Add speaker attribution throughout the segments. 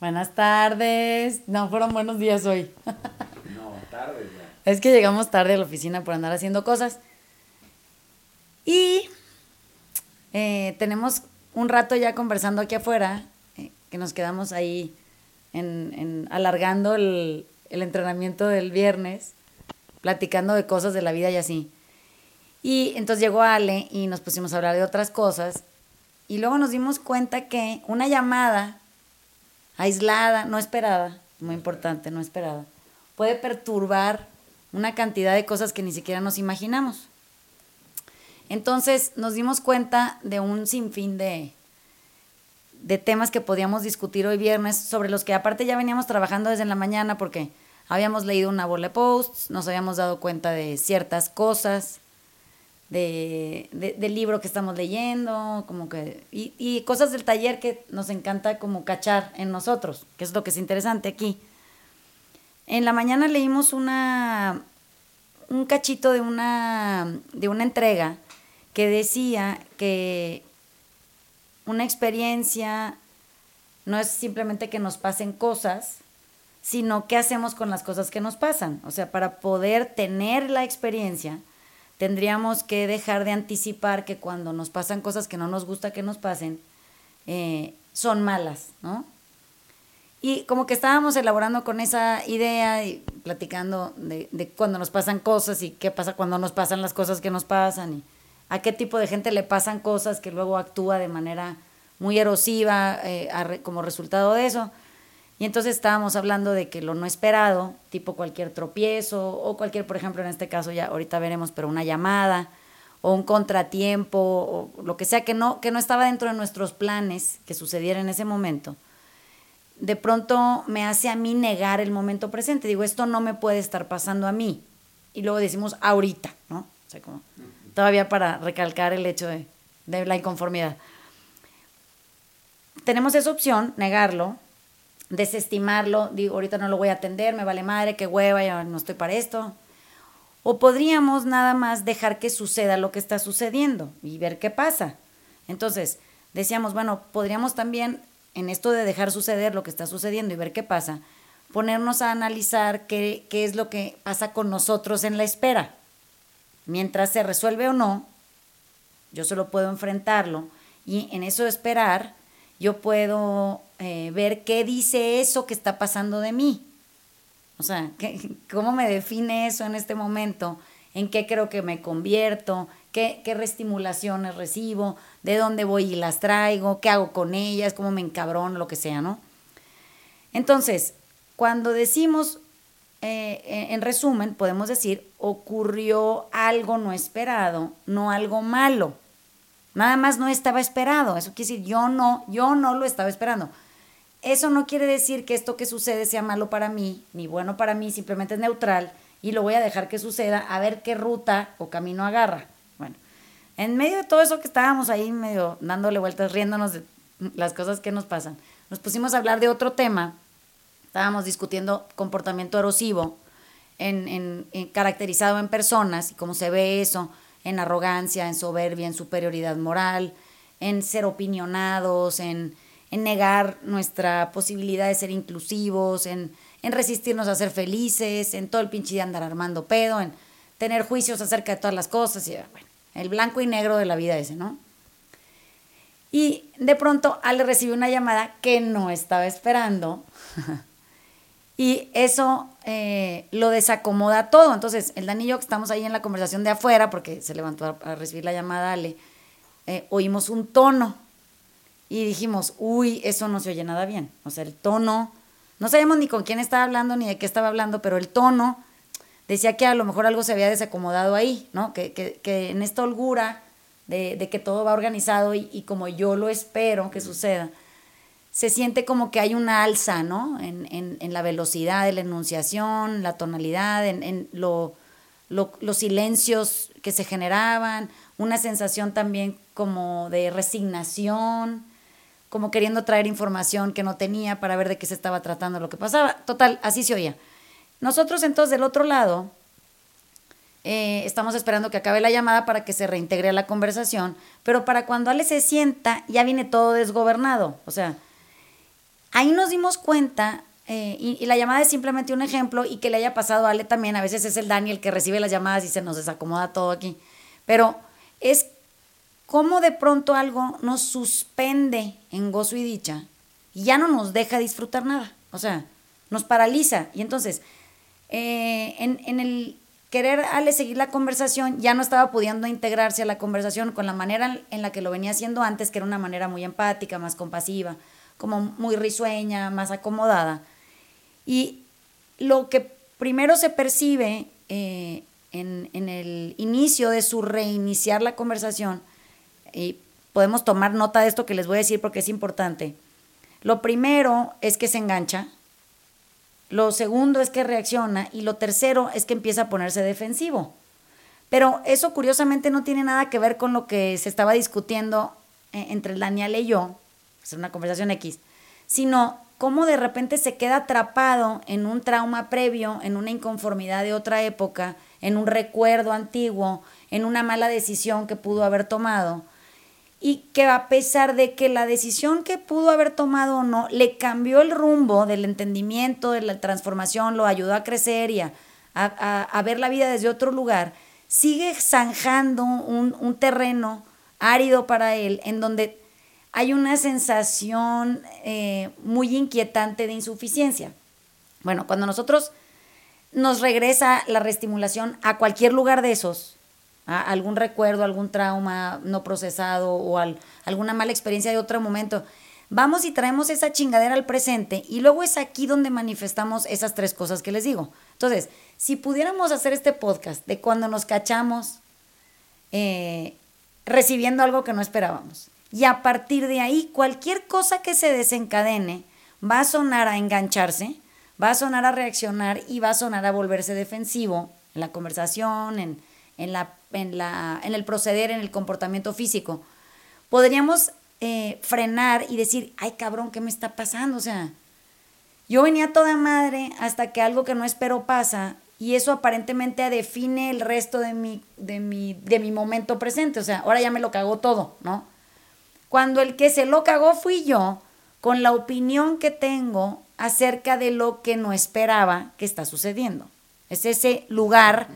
Speaker 1: Buenas tardes. No, fueron buenos días hoy.
Speaker 2: No, tarde ya.
Speaker 1: Es que llegamos tarde a la oficina por andar haciendo cosas. Y eh, tenemos un rato ya conversando aquí afuera, eh, que nos quedamos ahí en, en alargando el, el entrenamiento del viernes, platicando de cosas de la vida y así. Y entonces llegó Ale y nos pusimos a hablar de otras cosas. Y luego nos dimos cuenta que una llamada aislada, no esperada, muy importante, no esperada, puede perturbar una cantidad de cosas que ni siquiera nos imaginamos. Entonces nos dimos cuenta de un sinfín de, de temas que podíamos discutir hoy viernes, sobre los que aparte ya veníamos trabajando desde la mañana porque habíamos leído una bola de posts, nos habíamos dado cuenta de ciertas cosas, de, del libro que estamos leyendo, como que, y, y, cosas del taller que nos encanta como cachar en nosotros, que es lo que es interesante aquí. En la mañana leímos una, un cachito de una, de una entrega que decía que una experiencia no es simplemente que nos pasen cosas, sino qué hacemos con las cosas que nos pasan. O sea, para poder tener la experiencia, tendríamos que dejar de anticipar que cuando nos pasan cosas que no nos gusta que nos pasen, eh, son malas, ¿no? Y como que estábamos elaborando con esa idea y platicando de, de, cuando nos pasan cosas y qué pasa cuando nos pasan las cosas que nos pasan y a qué tipo de gente le pasan cosas que luego actúa de manera muy erosiva eh, como resultado de eso. Y entonces estábamos hablando de que lo no esperado, tipo cualquier tropiezo o cualquier, por ejemplo, en este caso ya ahorita veremos, pero una llamada o un contratiempo o lo que sea que no que no estaba dentro de nuestros planes que sucediera en ese momento. De pronto me hace a mí negar el momento presente. Digo, esto no me puede estar pasando a mí. Y luego decimos ahorita, ¿no? O sea, como todavía para recalcar el hecho de, de la inconformidad. Tenemos esa opción, negarlo, desestimarlo, digo, ahorita no lo voy a atender, me vale madre, qué hueva, ya no estoy para esto. O podríamos nada más dejar que suceda lo que está sucediendo y ver qué pasa. Entonces, decíamos, bueno, podríamos también, en esto de dejar suceder lo que está sucediendo y ver qué pasa, ponernos a analizar qué, qué es lo que pasa con nosotros en la espera. Mientras se resuelve o no, yo solo puedo enfrentarlo y en eso esperar, yo puedo eh, ver qué dice eso que está pasando de mí. O sea, ¿qué, ¿cómo me define eso en este momento? ¿En qué creo que me convierto? ¿Qué, ¿Qué reestimulaciones recibo? ¿De dónde voy y las traigo? ¿Qué hago con ellas? ¿Cómo me encabrono? Lo que sea, ¿no? Entonces, cuando decimos, eh, en resumen, podemos decir, ocurrió algo no esperado, no algo malo. Nada más no estaba esperado. Eso quiere decir, yo no, yo no lo estaba esperando. Eso no quiere decir que esto que sucede sea malo para mí, ni bueno para mí, simplemente es neutral y lo voy a dejar que suceda a ver qué ruta o camino agarra. Bueno, en medio de todo eso que estábamos ahí medio dándole vueltas, riéndonos de las cosas que nos pasan, nos pusimos a hablar de otro tema. Estábamos discutiendo comportamiento erosivo en, en, caracterizado en personas y cómo se ve eso en arrogancia, en soberbia, en superioridad moral, en ser opinionados, en en negar nuestra posibilidad de ser inclusivos, en, en resistirnos a ser felices, en todo el pinche de andar armando pedo, en tener juicios acerca de todas las cosas, y el blanco y negro de la vida ese, ¿no? Y de pronto Ale recibió una llamada que no estaba esperando. y eso eh, lo desacomoda todo. Entonces, el Dani y yo que estamos ahí en la conversación de afuera, porque se levantó a, a recibir la llamada Ale, eh, oímos un tono y dijimos, uy, eso no se oye nada bien. O sea, el tono, no sabíamos ni con quién estaba hablando ni de qué estaba hablando, pero el tono decía que a lo mejor algo se había desacomodado ahí, ¿no? Que, que, que en esta holgura de, de, que todo va organizado y, y, como yo lo espero que suceda, se siente como que hay una alza, ¿no? En, en, en la velocidad de la enunciación, la tonalidad, en, en lo, lo, los silencios que se generaban, una sensación también como de resignación, como queriendo traer información que no tenía para ver de qué se estaba tratando lo que pasaba. Total, así se oía. Nosotros entonces del otro lado eh, estamos esperando que acabe la llamada para que se reintegre a la conversación, pero para cuando Ale se sienta ya viene todo desgobernado. O sea, ahí nos dimos cuenta, eh, y, la llamada es simplemente un ejemplo, y que le haya pasado a Ale también, a veces es el Daniel que recibe las llamadas y se nos desacomoda todo aquí, pero es como de pronto algo nos suspende en gozo y dicha y ya no nos deja disfrutar nada, o sea, nos paraliza. Y entonces, eh, en, en el querer Ale seguir la conversación, ya no estaba pudiendo integrarse a la conversación con la manera en la que lo venía haciendo antes, que era una manera muy empática, más compasiva, como muy risueña, más acomodada. Y lo que primero se percibe eh, en, en, el inicio de su reiniciar la conversación, y podemos tomar nota de esto que les voy a decir porque es importante. Lo primero es que se engancha, lo segundo es que reacciona y lo tercero es que empieza a ponerse defensivo. Pero eso curiosamente no tiene nada que ver con lo que se estaba discutiendo eh, entre Daniel y yo, es una conversación X, sino cómo de repente se queda atrapado en un trauma previo, en una inconformidad de otra época, en un recuerdo antiguo, en una mala decisión que pudo haber tomado y que a pesar de que la decisión que pudo haber tomado o no le cambió el rumbo del entendimiento, de la transformación, lo ayudó a crecer y a, ver la vida desde otro lugar, sigue zanjando un, terreno árido para él en donde hay una sensación eh, muy inquietante de insuficiencia. Bueno, cuando nosotros nos regresa la reestimulación a cualquier lugar de esos, algún recuerdo, algún trauma no procesado o alguna mala experiencia de otro momento. Vamos y traemos esa chingadera al presente y luego es aquí donde manifestamos esas tres cosas que les digo. Entonces, si pudiéramos hacer este podcast de cuando nos cachamos eh, recibiendo algo que no esperábamos y a partir de ahí cualquier cosa que se desencadene va a sonar a engancharse, va a sonar a reaccionar y va a sonar a volverse defensivo en la conversación, en, en, la, en, la, en el proceder, en el comportamiento físico, podríamos eh, frenar y decir, ay cabrón, ¿qué me está pasando? O sea, yo venía toda madre hasta que algo que no espero pasa y eso aparentemente define el resto de mi, de mi, de mi momento presente. O sea, ahora ya me lo cagó todo, ¿no? Cuando el que se lo cagó fui yo, con la opinión que tengo acerca de lo que no esperaba que está sucediendo. Es ese lugar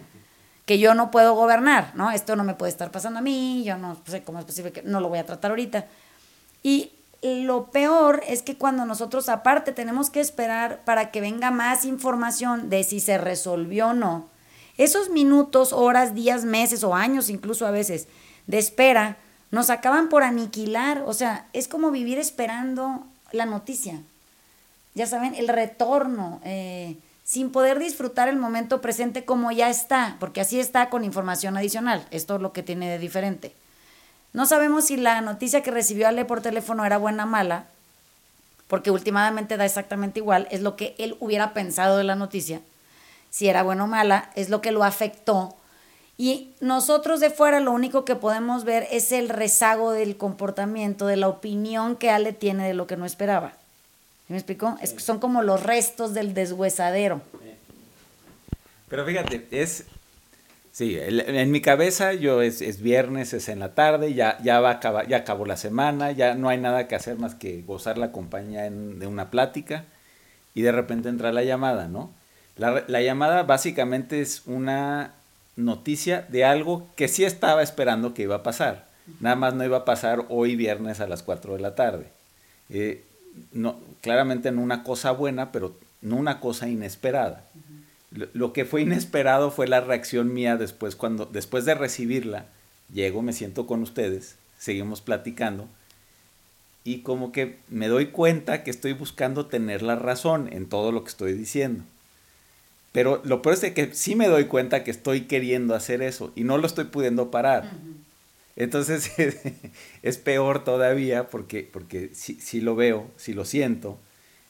Speaker 1: que yo no puedo gobernar, ¿no? Esto no me puede estar pasando a mí, yo no sé cómo es posible que no lo voy a tratar ahorita. Y lo peor es que cuando nosotros aparte tenemos que esperar para que venga más información de si se resolvió o no, esos minutos, horas, días, meses o años incluso a veces de espera nos acaban por aniquilar, o sea, es como vivir esperando la noticia. Ya saben, el retorno. Eh, sin poder disfrutar el momento presente como ya está, porque así está con información adicional. Esto es lo que tiene de diferente. No sabemos si la noticia que recibió Ale por teléfono era buena o mala, porque últimamente da exactamente igual, es lo que él hubiera pensado de la noticia. Si era buena o mala, es lo que lo afectó. Y nosotros de fuera lo único que podemos ver es el rezago del comportamiento, de la opinión que Ale tiene de lo que no esperaba. ¿Me explico? Es, son como los restos del deshuesadero.
Speaker 3: Pero fíjate, es... Sí, en mi cabeza yo es, viernes, es en la tarde, ya, ya, va a acabar, ya acabó la semana, ya no hay nada que hacer más que gozar la compañía de una plática y de repente entra la llamada, ¿no? La, la llamada básicamente es una noticia de algo que sí estaba esperando que iba a pasar. Nada más no iba a pasar hoy viernes a las 4 de la tarde. Eh, no, claramente no una cosa buena, pero no una cosa inesperada. lo, que fue inesperado fue la reacción mía después, cuando, después de recibirla, llego, me siento con ustedes, seguimos platicando, y como que me doy cuenta que estoy buscando tener la razón en todo lo que estoy diciendo. Pero lo peor es que sí me doy cuenta que estoy queriendo hacer eso y no lo estoy pudiendo parar. Entonces es peor todavía porque, porque si, lo veo, si lo siento,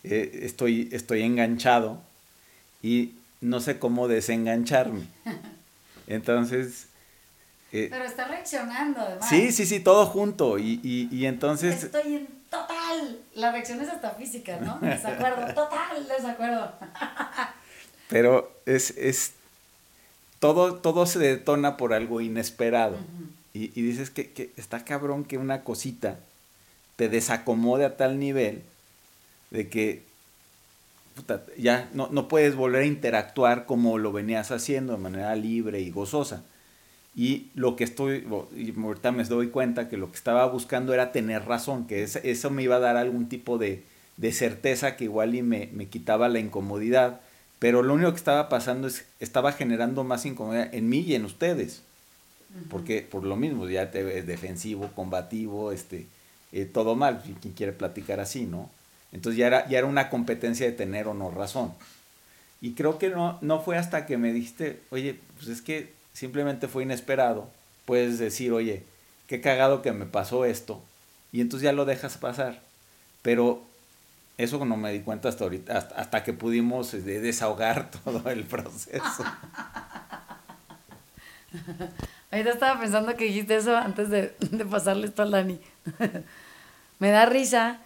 Speaker 3: eh, estoy, estoy enganchado y no sé cómo desengancharme. Entonces...
Speaker 1: Eh, Pero está reaccionando además.
Speaker 3: Sí, sí, sí, todo junto. Y, y, entonces...
Speaker 1: Estoy en total. La reacción es hasta física, ¿no? Desacuerdo, total desacuerdo.
Speaker 3: Pero es, es todo, todo se detona por algo inesperado. Y, dices que, está cabrón que una cosita te desacomode a tal nivel de que ya no, no, puedes volver a interactuar como lo venías haciendo de manera libre y gozosa. Y lo que estoy, y ahorita me doy cuenta que lo que estaba buscando era tener razón, que eso me iba a dar algún tipo de, de certeza que igual y me, me, quitaba la incomodidad, pero lo único que estaba pasando es, estaba generando más incomodidad en mí y en ustedes, porque por lo mismo, ya te es defensivo, combativo, este, eh, todo mal, quien quiere platicar así, ¿no? Entonces ya era, ya era una competencia de tener o no razón. Y creo que no, no fue hasta que me dijiste, oye, pues es que simplemente fue inesperado. Puedes decir, oye, qué cagado que me pasó esto. Y entonces ya lo dejas pasar. Pero eso no me di cuenta hasta ahorita, hasta, que pudimos este, desahogar todo el proceso.
Speaker 1: Ahorita estaba pensando que dijiste eso antes de, de pasarle esto a Lani. me da risa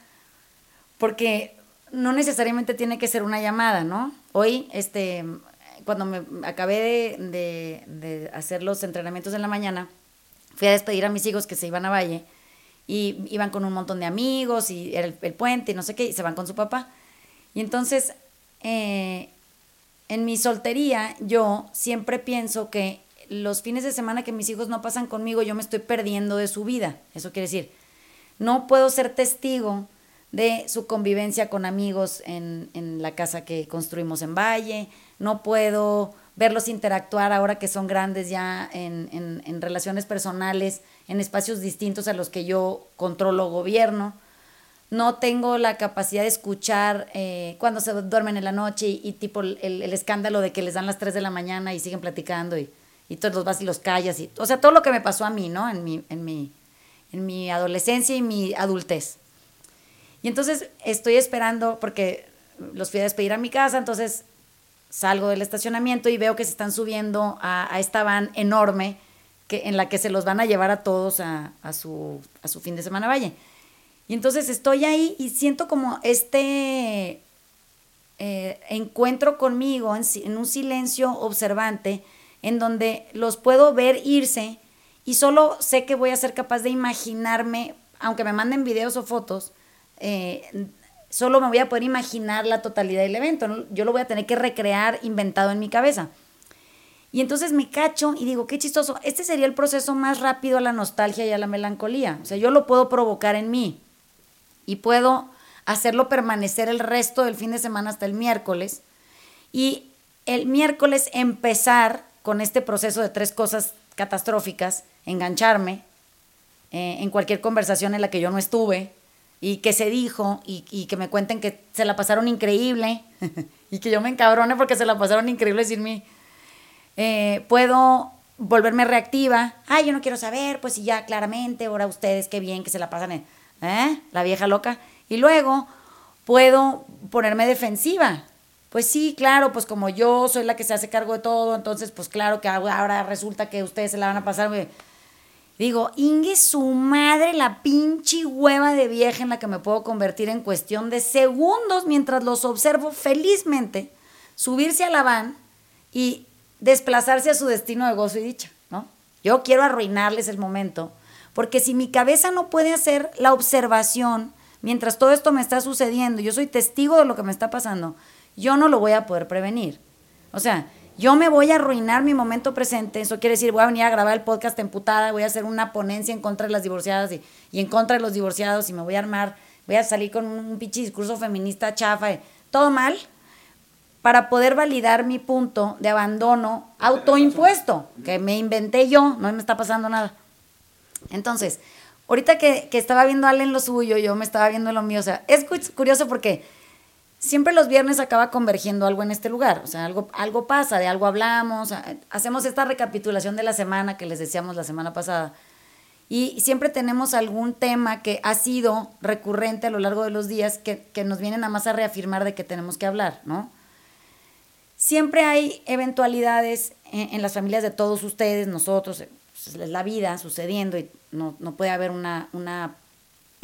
Speaker 1: porque no necesariamente tiene que ser una llamada, ¿no? Hoy, este, cuando me acabé de, hacer los entrenamientos en la mañana, fui a despedir a mis hijos que se iban a Valle y iban con un montón de amigos y era el, puente y no sé qué, y se van con su papá. Y entonces, eh, en mi soltería, yo siempre pienso que los fines de semana que mis hijos no pasan conmigo, yo me estoy perdiendo de su vida. Eso quiere decir, no puedo ser testigo de su convivencia con amigos en, en, la casa que construimos en Valle, no puedo verlos interactuar ahora que son grandes ya en, en, relaciones personales, en espacios distintos a los que yo controlo gobierno. No tengo la capacidad de escuchar eh, cuando se duermen en la noche y, tipo el, el, escándalo de que les dan las 3 de la mañana y siguen platicando y, y todos los vas y los callas. Y, o sea, todo lo que me pasó a mí, ¿no? En mi, en mi, en mi adolescencia y mi adultez. Y entonces estoy esperando, porque los fui a despedir a mi casa, entonces salgo del estacionamiento y veo que se están subiendo a, esta van enorme que, en la que se los van a llevar a todos a, su, a su fin de semana valle. Y entonces estoy ahí y siento como este eh, encuentro conmigo en, en, un silencio observante en donde los puedo ver irse y solo sé que voy a ser capaz de imaginarme, aunque me manden videos o fotos, eh, solo me voy a poder imaginar la totalidad del evento, yo lo voy a tener que recrear inventado en mi cabeza. Y entonces me cacho y digo, qué chistoso, este sería el proceso más rápido a la nostalgia y a la melancolía. O sea, yo lo puedo provocar en mí y puedo hacerlo permanecer el resto del fin de semana hasta el miércoles. Y el miércoles empezar con este proceso de tres cosas catastróficas, engancharme eh, en cualquier conversación en la que yo no estuve, y que se dijo y, y, que me cuenten que se la pasaron increíble y que yo me encabrone porque se la pasaron increíble sin mí. Eh, puedo volverme reactiva. Ay, yo no quiero saber, pues si ya claramente, ahora ustedes qué bien que se la pasan ¿eh? La vieja loca. Y luego puedo ponerme defensiva. Pues sí, claro, pues como yo soy la que se hace cargo de todo, entonces pues claro que ahora resulta que ustedes se la van a pasar. Digo, Inge su madre, la pinche hueva de vieja en la que me puedo convertir en cuestión de segundos mientras los observo felizmente subirse a la van y desplazarse a su destino de gozo y dicha, ¿no? Yo quiero arruinarles el momento, porque si mi cabeza no puede hacer la observación mientras todo esto me está sucediendo, yo soy testigo de lo que me está pasando, yo no lo voy a poder prevenir. O sea, yo me voy a arruinar mi momento presente. Eso quiere decir, voy a venir a grabar el podcast emputada, voy a hacer una ponencia en contra de las divorciadas y, en contra de los divorciados y me voy a armar, voy a salir con un pinche discurso feminista chafa, todo mal, para poder validar mi punto de abandono autoimpuesto, que me inventé yo, no me está pasando nada. Entonces, ahorita que, que estaba viendo a en lo suyo, yo me estaba viendo lo mío, o sea, es curioso porque siempre los viernes acaba convergiendo algo en este lugar, o sea, algo, algo pasa, de algo hablamos, hacemos esta recapitulación de la semana que les decíamos la semana pasada. Y siempre tenemos algún tema que ha sido recurrente a lo largo de los días que, nos vienen a más a reafirmar de que tenemos que hablar, ¿no? Siempre hay eventualidades en, las familias de todos ustedes, nosotros, pues, es la vida sucediendo y no, no puede haber una, una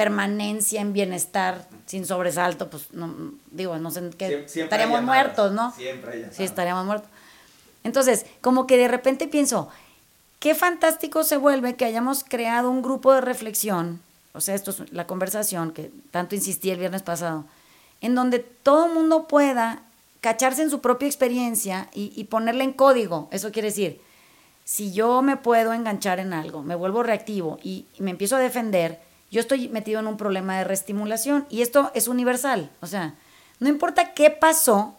Speaker 1: permanencia en bienestar sin sobresalto, pues no, digo, no sé qué, estaríamos muertos, ¿no? Siempre Sí, estaríamos muertos. Entonces, como que de repente pienso, qué fantástico se vuelve que hayamos creado un grupo de reflexión, o sea, esto es la conversación que tanto insistí el viernes pasado, en donde todo el mundo pueda cacharse en su propia experiencia y, y ponerle en código. Eso quiere decir, si yo me puedo enganchar en algo, me vuelvo reactivo y, me empiezo a defender, yo estoy metido en un problema de reestimulación y esto es universal. O sea, no importa qué pasó,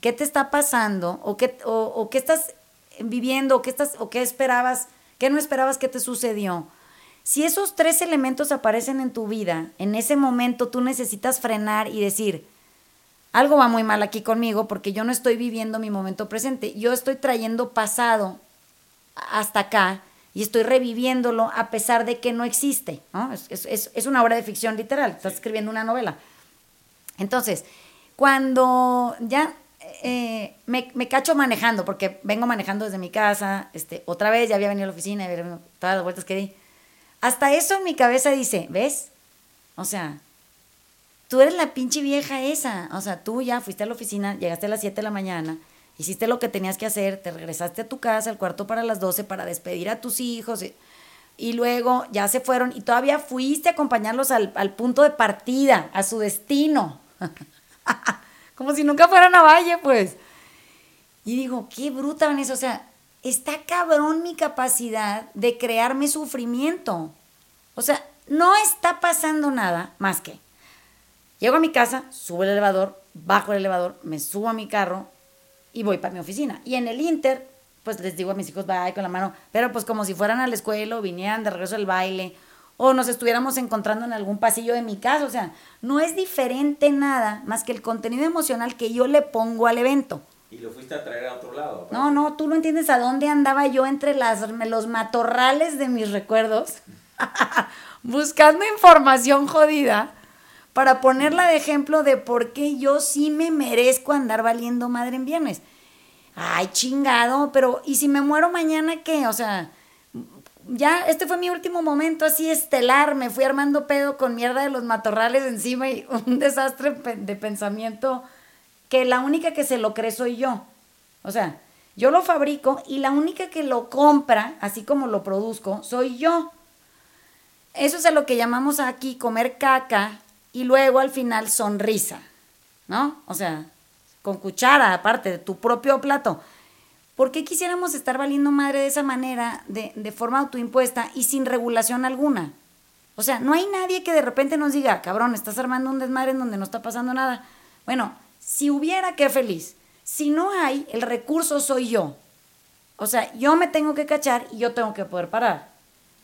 Speaker 1: qué te está pasando o qué, o, qué estás viviendo o qué, estás, o qué esperabas, qué no esperabas que te sucedió. Si esos tres elementos aparecen en tu vida, en ese momento tú necesitas frenar y decir, algo va muy mal aquí conmigo porque yo no estoy viviendo mi momento presente, yo estoy trayendo pasado hasta acá y estoy reviviéndolo a pesar de que no existe. ¿no? Es, una obra de ficción literal, estás escribiendo una novela. Entonces, cuando ya eh, me, me, cacho manejando, porque vengo manejando desde mi casa, este, otra vez ya había venido a la oficina, todas las vueltas que di, hasta eso en mi cabeza dice, ¿ves? O sea, tú eres la pinche vieja esa, o sea, tú ya fuiste a la oficina, llegaste a las 7 de la mañana, hiciste lo que tenías que hacer, te regresaste a tu casa al cuarto para las 12 para despedir a tus hijos y, luego ya se fueron y todavía fuiste a acompañarlos al, punto de partida, a su destino. Como si nunca fueran a Valle, pues. Y digo, qué bruta, Vanessa. O sea, está cabrón mi capacidad de crearme sufrimiento. O sea, no está pasando nada más que llego a mi casa, subo el elevador, bajo el elevador, me subo a mi carro, y voy para mi oficina. Y en el Inter, pues les digo a mis hijos, bye con la mano, pero pues como si fueran a la escuela o vinieran de regreso al baile o nos estuviéramos encontrando en algún pasillo de mi casa, o sea, no es diferente nada más que el contenido emocional que yo le pongo al evento.
Speaker 2: ¿Y lo fuiste a traer a otro lado?
Speaker 1: No, no, tú no entiendes a dónde andaba yo entre las, los matorrales de mis recuerdos, buscando información jodida para ponerla de ejemplo de por qué yo sí me merezco andar valiendo madre en viernes. Ay, chingado, pero ¿y si me muero mañana qué? O sea, ya este fue mi último momento así estelar, me fui armando pedo con mierda de los matorrales encima y un desastre de pensamiento que la única que se lo cree soy yo. O sea, yo lo fabrico y la única que lo compra, así como lo produzco, soy yo. Eso es a lo que llamamos aquí comer caca y luego al final sonrisa, ¿no? O sea, con cuchara, aparte de tu propio plato. ¿Por qué quisiéramos estar valiendo madre de esa manera, de, de forma autoimpuesta y sin regulación alguna? O sea, no hay nadie que de repente nos diga, cabrón, estás armando un desmadre en donde no está pasando nada. Bueno, si hubiera, qué feliz. Si no hay, el recurso soy yo. O sea, yo me tengo que cachar y yo tengo que poder parar.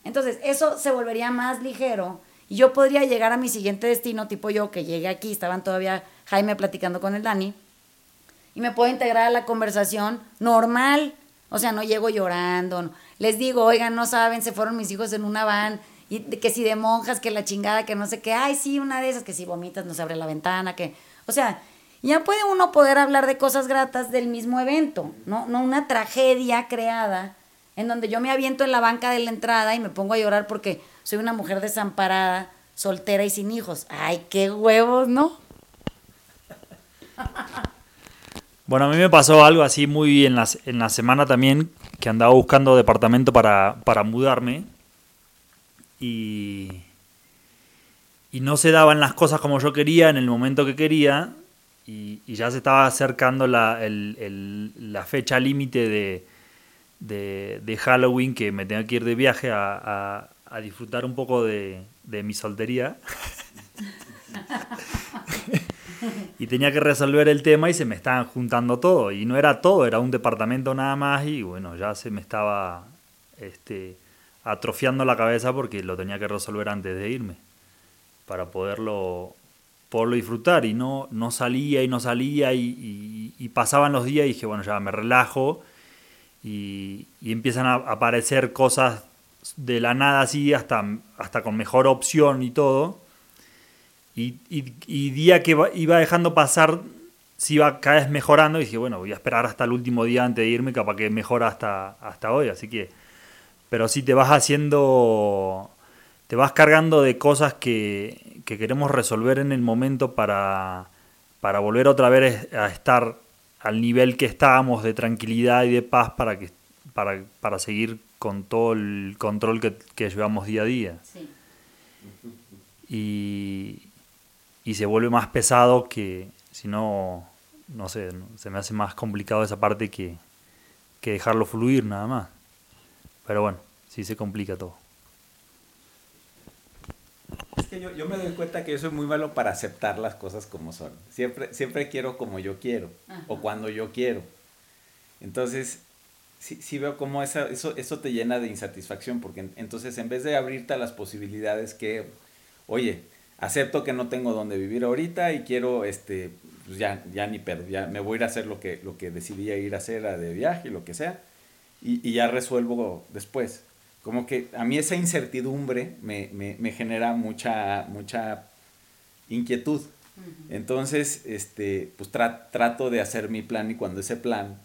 Speaker 1: Entonces, eso se volvería más ligero y yo podría llegar a mi siguiente destino, tipo yo, que llegué aquí, estaban todavía Jaime platicando con el Dani, y me puedo integrar a la conversación normal. O sea, no llego llorando. Les digo, oigan, no saben, se fueron mis hijos en una van, y que si de monjas, que la chingada, que no sé qué, ay, sí, una de esas, que si vomitas no se abre la ventana, que. O sea, ya puede uno poder hablar de cosas gratas del mismo evento, ¿no? No una tragedia creada en donde yo me aviento en la banca de la entrada y me pongo a llorar porque soy una mujer desamparada, soltera y sin hijos. Ay, qué huevos, ¿no?
Speaker 4: Bueno, a mí me pasó algo así muy en la, en la semana también, que andaba buscando departamento para, mudarme y, y no se daban las cosas como yo quería en el momento que quería y, ya se estaba acercando la, la fecha límite de, de, Halloween que me tengo que ir de viaje a disfrutar un poco de, mi soltería. y tenía que resolver el tema y se me estaban juntando todo. Y no era todo, era un departamento nada más y bueno, ya se me estaba este, atrofiando la cabeza porque lo tenía que resolver antes de irme para poderlo, poderlo disfrutar. Y no, no salía y no salía y, y, pasaban los días y dije, bueno, ya me relajo y, y empiezan a aparecer cosas de la nada así hasta, hasta con mejor opción y todo. Y, día que iba dejando pasar, se iba cada vez mejorando y dije, bueno, voy a esperar hasta el último día antes de irme, capaz que mejora hasta, hasta hoy. Así que, pero sí te vas haciendo, te vas cargando de cosas que, que queremos resolver en el momento para, para volver otra vez a estar al nivel que estábamos de tranquilidad y de paz para, que, para, para seguir con todo el control que, llevamos día a día. Y, y se vuelve más pesado que si no, no sé, se me hace más complicado esa parte que, que dejarlo fluir nada más. Pero bueno, sí se complica todo.
Speaker 3: Es que yo, yo, me doy cuenta que yo soy muy malo para aceptar las cosas como son. Siempre, siempre quiero como yo quiero Ajá. o cuando yo quiero. Entonces, sí, sí veo cómo esa, eso, eso te llena de insatisfacción, porque entonces en vez de abrirte a las posibilidades que, oye, acepto que no tengo donde vivir ahorita y quiero, este, pues ya, ya ni pedo, ya me voy a ir a hacer lo que, lo que decidí ir a hacer de viaje, lo que sea, y, y ya resuelvo después. Como que a mí esa incertidumbre me, me, me genera mucha, mucha inquietud. Entonces, este, pues tra trato de hacer mi plan y cuando ese plan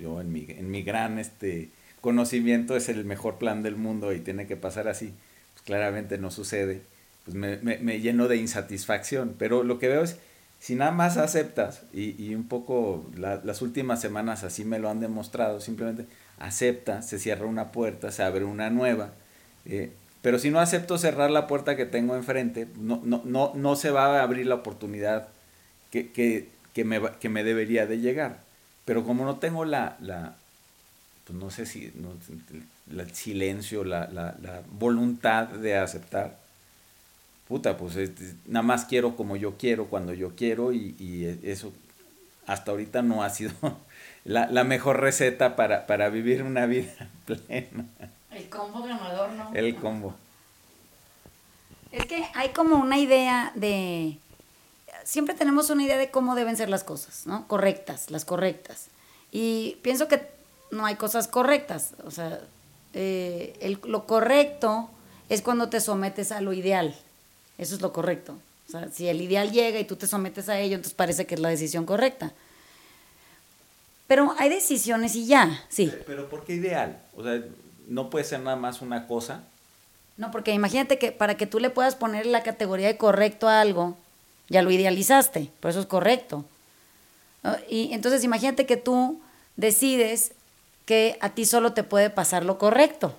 Speaker 3: yo en mi, en mi gran este, conocimiento es el mejor plan del mundo y tiene que pasar así, pues claramente no sucede, pues me, me, me lleno de insatisfacción, pero lo que veo es, si nada más aceptas, y, y un poco la, las últimas semanas así me lo han demostrado, simplemente acepta, se cierra una puerta, se abre una nueva, eh, pero si no acepto cerrar la puerta que tengo enfrente, no, no, no, no se va a abrir la oportunidad que, que, que, me, que me debería de llegar. Pero como no tengo la, la pues no sé si, no, el silencio, la, la, la, voluntad de aceptar, puta, pues es, nada más quiero como yo quiero, cuando yo quiero, y, y eso hasta ahorita no ha sido la, la mejor receta para, para vivir una vida plena.
Speaker 1: El combo ganador, ¿no?
Speaker 3: El combo.
Speaker 1: Es que hay como una idea de siempre tenemos una idea de cómo deben ser las cosas, ¿no? Correctas, las correctas. Y pienso que no hay cosas correctas. O sea, eh, el, lo correcto es cuando te sometes a lo ideal. Eso es lo correcto. O sea, si el ideal llega y tú te sometes a ello, entonces parece que es la decisión correcta. Pero hay decisiones y ya, sí.
Speaker 3: Pero, pero ¿por qué ideal? O sea, no puede ser nada más una cosa.
Speaker 1: No, porque imagínate que para que tú le puedas poner la categoría de correcto a algo, ya lo idealizaste, por eso es correcto. Y entonces imagínate que tú decides que a ti solo te puede pasar lo correcto.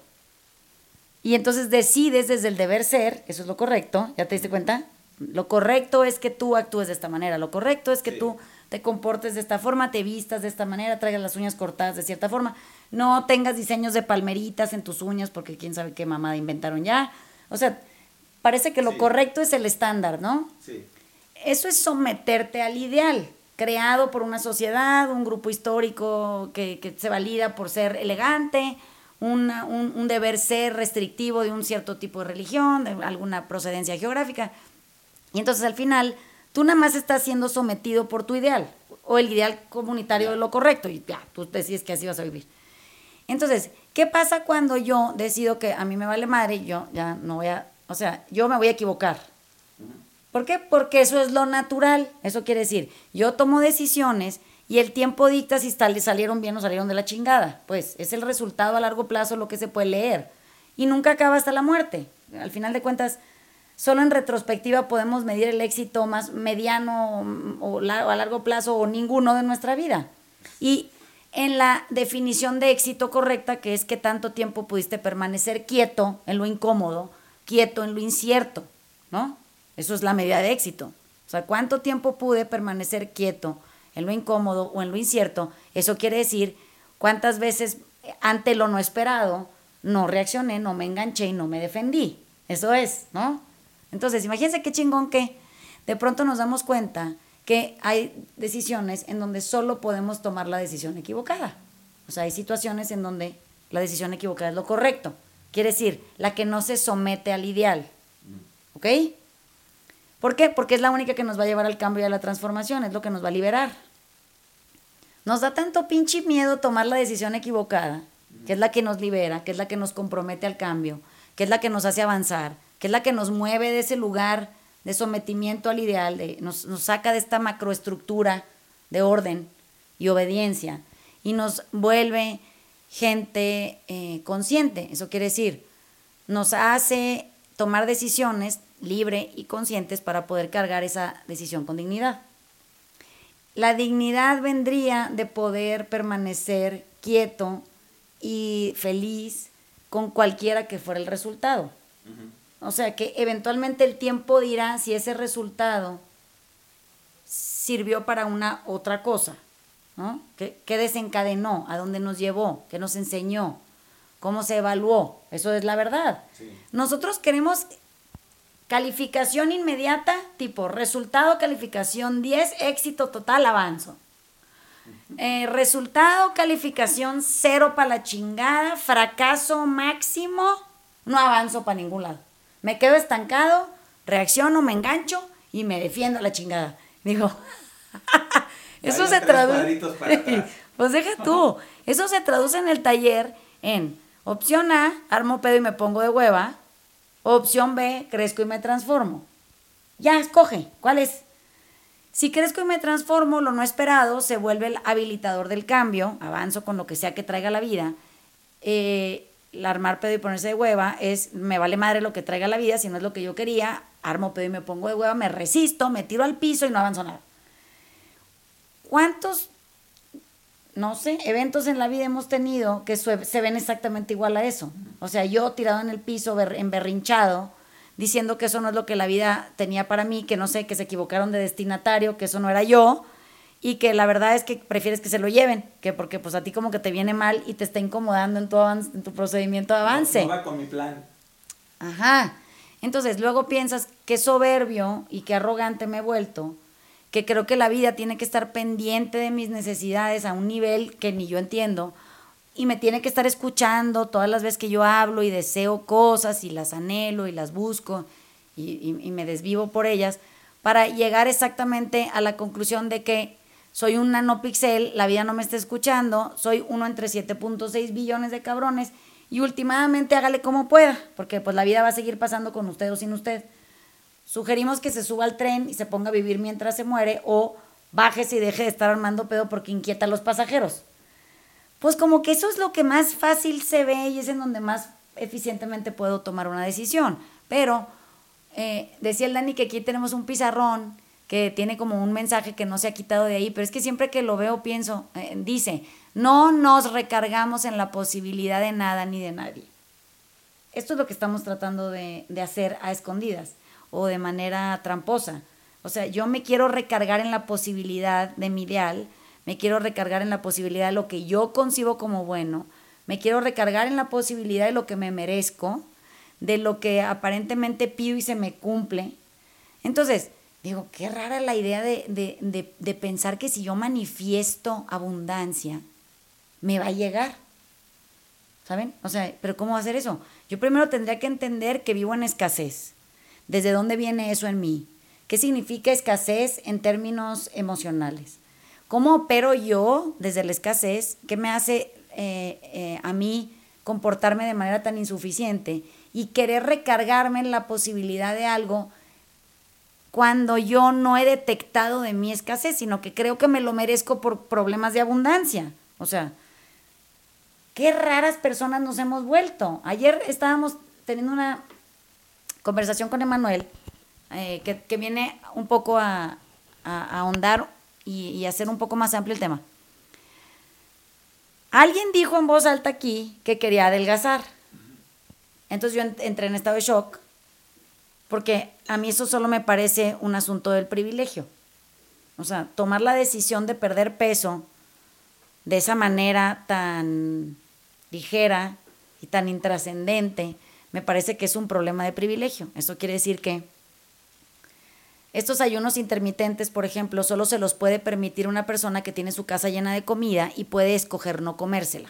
Speaker 1: Y entonces decides desde el deber ser, eso es lo correcto, ¿ya te diste cuenta? Lo correcto es que tú actúes de esta manera, lo correcto es que sí. tú te comportes de esta forma, te vistas de esta manera, traigas las uñas cortadas de cierta forma, no tengas diseños de palmeritas en tus uñas porque quién sabe qué mamada inventaron ya. O sea, parece que lo sí. correcto es el estándar, ¿no?
Speaker 3: Sí
Speaker 1: eso es someterte al ideal, creado por una sociedad, un grupo histórico que, que se valida por ser elegante, una, un, un, deber ser restrictivo de un cierto tipo de religión, de alguna procedencia geográfica. Y entonces al final, tú nada más estás siendo sometido por tu ideal, o el ideal comunitario de lo correcto, y ya, tú decides que así vas a vivir. Entonces, ¿qué pasa cuando yo decido que a mí me vale madre, yo ya no voy a, o sea, yo me voy a equivocar? ¿Por qué? Porque eso es lo natural. Eso quiere decir, yo tomo decisiones y el tiempo dicta si salieron bien o salieron de la chingada. Pues es el resultado a largo plazo lo que se puede leer. Y nunca acaba hasta la muerte. Al final de cuentas, solo en retrospectiva podemos medir el éxito más mediano o, a largo plazo o ninguno de nuestra vida. Y en la definición de éxito correcta, que es que tanto tiempo pudiste permanecer quieto en lo incómodo, quieto en lo incierto, ¿no? Eso es la medida de éxito. O sea, cuánto tiempo pude permanecer quieto en lo incómodo o en lo incierto. Eso quiere decir cuántas veces ante lo no esperado no reaccioné, no me enganché y no me defendí. Eso es, ¿no? Entonces, imagínense qué chingón que de pronto nos damos cuenta que hay decisiones en donde solo podemos tomar la decisión equivocada. O sea, hay situaciones en donde la decisión equivocada es lo correcto. Quiere decir, la que no se somete al ideal. ¿Ok? ¿Por qué? Porque es la única que nos va a llevar al cambio y a la transformación, es lo que nos va a liberar. Nos da tanto pinche miedo tomar la decisión equivocada, que es la que nos libera, que es la que nos compromete al cambio, que es la que nos hace avanzar, que es la que nos mueve de ese lugar de sometimiento al ideal, de, nos, saca de esta macroestructura de orden y obediencia y nos vuelve gente eh, consciente. Eso quiere decir, nos hace tomar decisiones libre y conscientes para poder cargar esa decisión con dignidad. La dignidad vendría de poder permanecer quieto y feliz con cualquiera que fuera el resultado. Uh -huh. O sea que eventualmente el tiempo dirá si ese resultado sirvió para una otra cosa, ¿no? ¿Qué, qué desencadenó? ¿A dónde nos llevó? ¿Qué nos enseñó? ¿Cómo se evaluó? Eso es la verdad.
Speaker 2: Sí.
Speaker 1: Nosotros queremos calificación inmediata, tipo resultado, calificación 10, éxito total, avanzo. Eh, resultado, calificación cero para la chingada, fracaso máximo, no avanzo para ningún lado. Me quedo estancado, reacciono, me engancho y me defiendo a la chingada. Digo, eso se traduce. pues deja tú. Eso se traduce en el taller en opción A, armo pedo y me pongo de hueva. Opción B, crezco y me transformo. Ya, escoge. ¿Cuál es? Si crezco y me transformo, lo no esperado se vuelve el habilitador del cambio, avanzo con lo que sea que traiga la vida. Eh, el armar pedo y ponerse de hueva es, me vale madre lo que traiga la vida, si no es lo que yo quería, armo pedo y me pongo de hueva, me resisto, me tiro al piso y no avanzo nada. ¿Cuántos, no sé, eventos en la vida hemos tenido que se ven exactamente igual a eso? O sea, yo tirado en el piso, ber- emberrinchado, diciendo que eso no es lo que la vida tenía para mí, que no sé, que se equivocaron de destinatario, que eso no era yo, y que la verdad es que prefieres que se lo lleven, que porque pues a ti como que te viene mal y te está incomodando en tu, en tu procedimiento de avance.
Speaker 2: No, no va con mi plan.
Speaker 1: Ajá. Entonces luego piensas qué soberbio y qué arrogante me he vuelto, que creo que la vida tiene que estar pendiente de mis necesidades a un nivel que ni yo entiendo y me tiene que estar escuchando todas las veces que yo hablo y deseo cosas y las anhelo y las busco y, y- me desvivo por ellas para llegar exactamente a la conclusión de que soy un nanopixel, la vida no me está escuchando, soy uno entre 7.6 billones de cabrones y últimamente hágale como pueda, porque pues la vida va a seguir pasando con usted o sin usted. Sugerimos que se suba al tren y se ponga a vivir mientras se muere o bájese y deje de estar armando pedo porque inquieta a los pasajeros. Pues como que eso es lo que más fácil se ve y es en donde más eficientemente puedo tomar una decisión. Pero eh, decía el Dani que aquí tenemos un pizarrón que tiene como un mensaje que no se ha quitado de ahí, pero es que siempre que lo veo pienso, eh, dice, no nos recargamos en la posibilidad de nada ni de nadie. Esto es lo que estamos tratando de, de hacer a escondidas o de manera tramposa. O sea, yo me quiero recargar en la posibilidad de mi ideal, me quiero recargar en la posibilidad de lo que yo concibo como bueno, me quiero recargar en la posibilidad de lo que me merezco, de lo que aparentemente pido y se me cumple. Entonces, digo, qué rara la idea de, de, de, de pensar que si yo manifiesto abundancia, me va a llegar. ¿Saben? O sea, pero ¿cómo hacer eso? Yo primero tendría que entender que vivo en escasez. ¿Desde dónde viene eso en mí? ¿Qué significa escasez en términos emocionales? ¿Cómo opero yo desde la escasez? ¿Qué me hace eh, eh, a mí comportarme de manera tan insuficiente y querer recargarme en la posibilidad de algo cuando yo no he detectado de mi escasez, sino que creo que me lo merezco por problemas de abundancia? O sea, qué raras personas nos hemos vuelto. Ayer estábamos teniendo una conversación con Emanuel eh, que, que viene un poco a, a- ahondar y, y hacer un poco más amplio el tema. Alguien dijo en voz alta aquí que quería adelgazar. Entonces yo en- entré en estado de shock porque a mí eso solo me parece un asunto del privilegio. O sea, tomar la decisión de perder peso de esa manera tan ligera y tan intrascendente, me parece que es un problema de privilegio. Eso quiere decir que estos ayunos intermitentes, por ejemplo, solo se los puede permitir una persona que tiene su casa llena de comida y puede escoger no comérsela.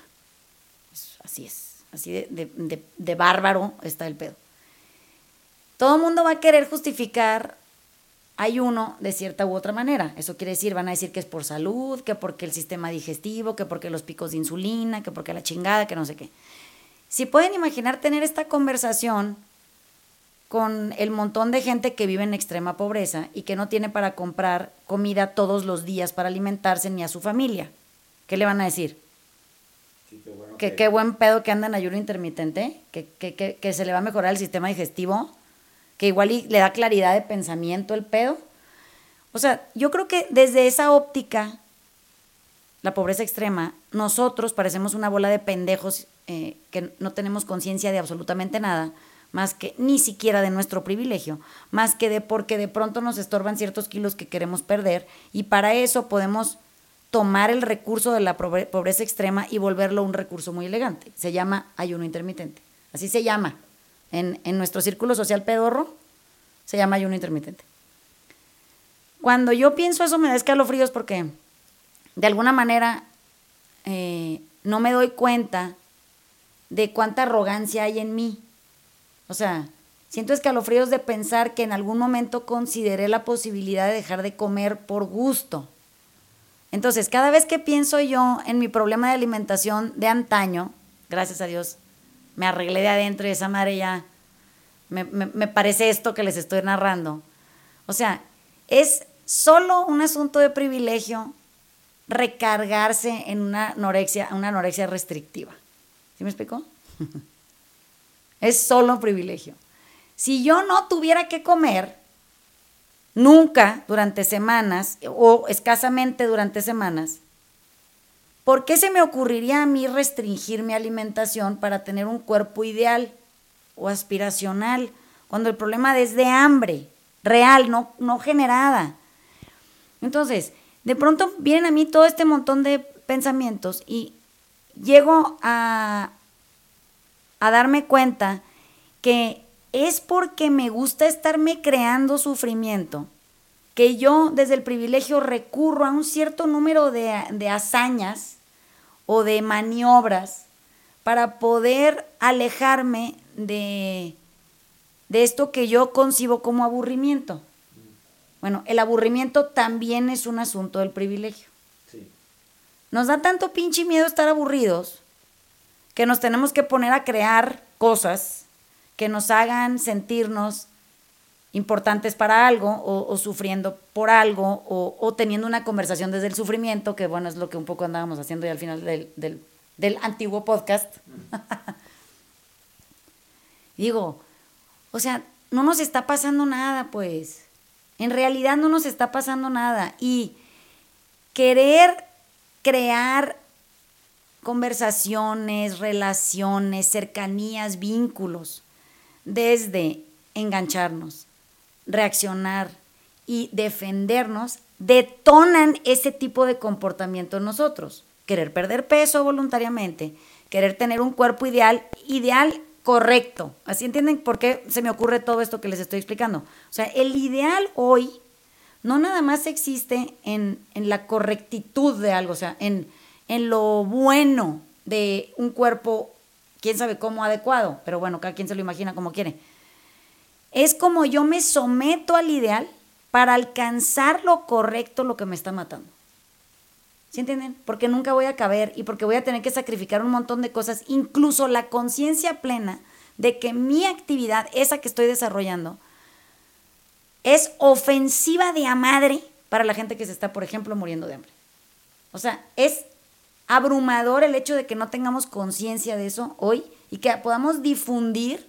Speaker 1: Así es, así de- de bárbaro está el pedo. Todo el mundo va a querer justificar ayuno de cierta u otra manera. Eso quiere decir, van a decir que es por salud, que porque el sistema digestivo, que porque los picos de insulina, que porque la chingada, que no sé qué. Si pueden imaginar tener esta conversación con el montón de gente que vive en extrema pobreza y que no tiene para comprar comida todos los días para alimentarse ni a su familia, ¿qué le van a decir?
Speaker 2: Sí, qué bueno
Speaker 1: que qué buen pedo que anda en ayuno intermitente, que, que, que, que se le va a mejorar el sistema digestivo, que igual y le da claridad de pensamiento el pedo. O sea, yo creo que desde esa óptica, la pobreza extrema, nosotros parecemos una bola de pendejos eh, que no tenemos conciencia de absolutamente nada, más que ni siquiera de nuestro privilegio, más que de porque de pronto nos estorban ciertos kilos que queremos perder y para eso podemos tomar el recurso de la pobre- pobreza extrema y volverlo un recurso muy elegante. Se llama ayuno intermitente. Así se llama. En, en nuestro círculo social pedorro se llama ayuno intermitente. Cuando yo pienso eso me da escalofríos porque de alguna manera eh, no me doy cuenta de cuánta arrogancia hay en mí. O sea, siento escalofríos de pensar que en algún momento consideré la posibilidad de dejar de comer por gusto. Entonces, cada vez que pienso yo en mi problema de alimentación de antaño, gracias a Dios, me arreglé de adentro y esa madre ya me, me- me parece esto que les estoy narrando. O sea, es solo un asunto de privilegio recargarse en una anorexia, una anorexia restrictiva. ¿Sí me explicó? es solo un privilegio. Si yo no tuviera que comer nunca durante semanas o escasamente durante semanas, ¿por qué se me ocurriría a mí restringir mi alimentación para tener un cuerpo ideal o aspiracional cuando el problema es de hambre, real, no, no generada? Entonces, de pronto vienen a mí todo este montón de pensamientos y llego a, a darme cuenta que es porque me gusta estarme creando sufrimiento que yo desde el privilegio recurro a un cierto número de, de hazañas o de maniobras para poder alejarme de, de esto que yo concibo como aburrimiento. Bueno, el aburrimiento también es un asunto del privilegio. Nos da tanto pinche miedo estar aburridos que nos tenemos que poner a crear cosas que nos hagan sentirnos importantes para algo o, sufriendo por algo o, o teniendo una conversación desde el sufrimiento, que bueno, es lo que un poco andábamos haciendo ya al final del, del, del antiguo podcast. Digo, o sea, no nos está pasando nada, pues. En realidad no nos está pasando nada. Y querer crear conversaciones, relaciones, cercanías, vínculos, desde engancharnos, reaccionar y defendernos, detonan ese tipo de comportamiento en nosotros. Querer perder peso voluntariamente, querer tener un cuerpo ideal, ideal correcto. ¿Así entienden por qué se me ocurre todo esto que les estoy explicando? O sea, el ideal hoy no nada más existe en, en la correctitud de algo, o sea, en, en lo bueno de un cuerpo, quién sabe cómo adecuado, pero bueno, cada quien se lo imagina como quiere. Es como yo me someto al ideal para alcanzar lo correcto, lo que me está matando. ¿Sí entienden? Porque nunca voy a caber y porque voy a tener que sacrificar un montón de cosas, incluso la conciencia plena de que mi actividad, esa que estoy desarrollando, es ofensiva de a madre para la gente que se está, por ejemplo, muriendo de hambre. O sea, es abrumador el hecho de que no tengamos conciencia de eso hoy y que podamos difundir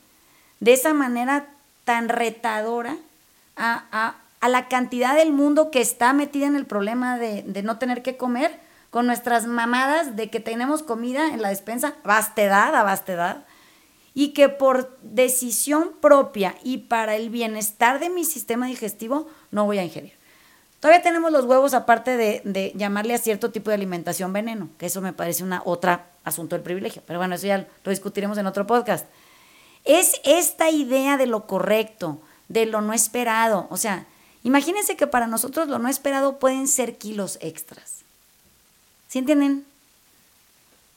Speaker 1: de esa manera tan retadora a, a, a la cantidad del mundo que está metida en el problema de, de, no tener que comer con nuestras mamadas de que tenemos comida en la despensa, vastedad a y que por decisión propia y para el bienestar de mi sistema digestivo no voy a ingerir. Todavía tenemos los huevos aparte de, de, llamarle a cierto tipo de alimentación veneno, que eso me parece una otra asunto del privilegio, pero bueno, eso ya lo discutiremos en otro podcast. Es esta idea de lo correcto, de lo no esperado, o sea, imagínense que para nosotros lo no esperado pueden ser kilos extras. ¿Sí entienden?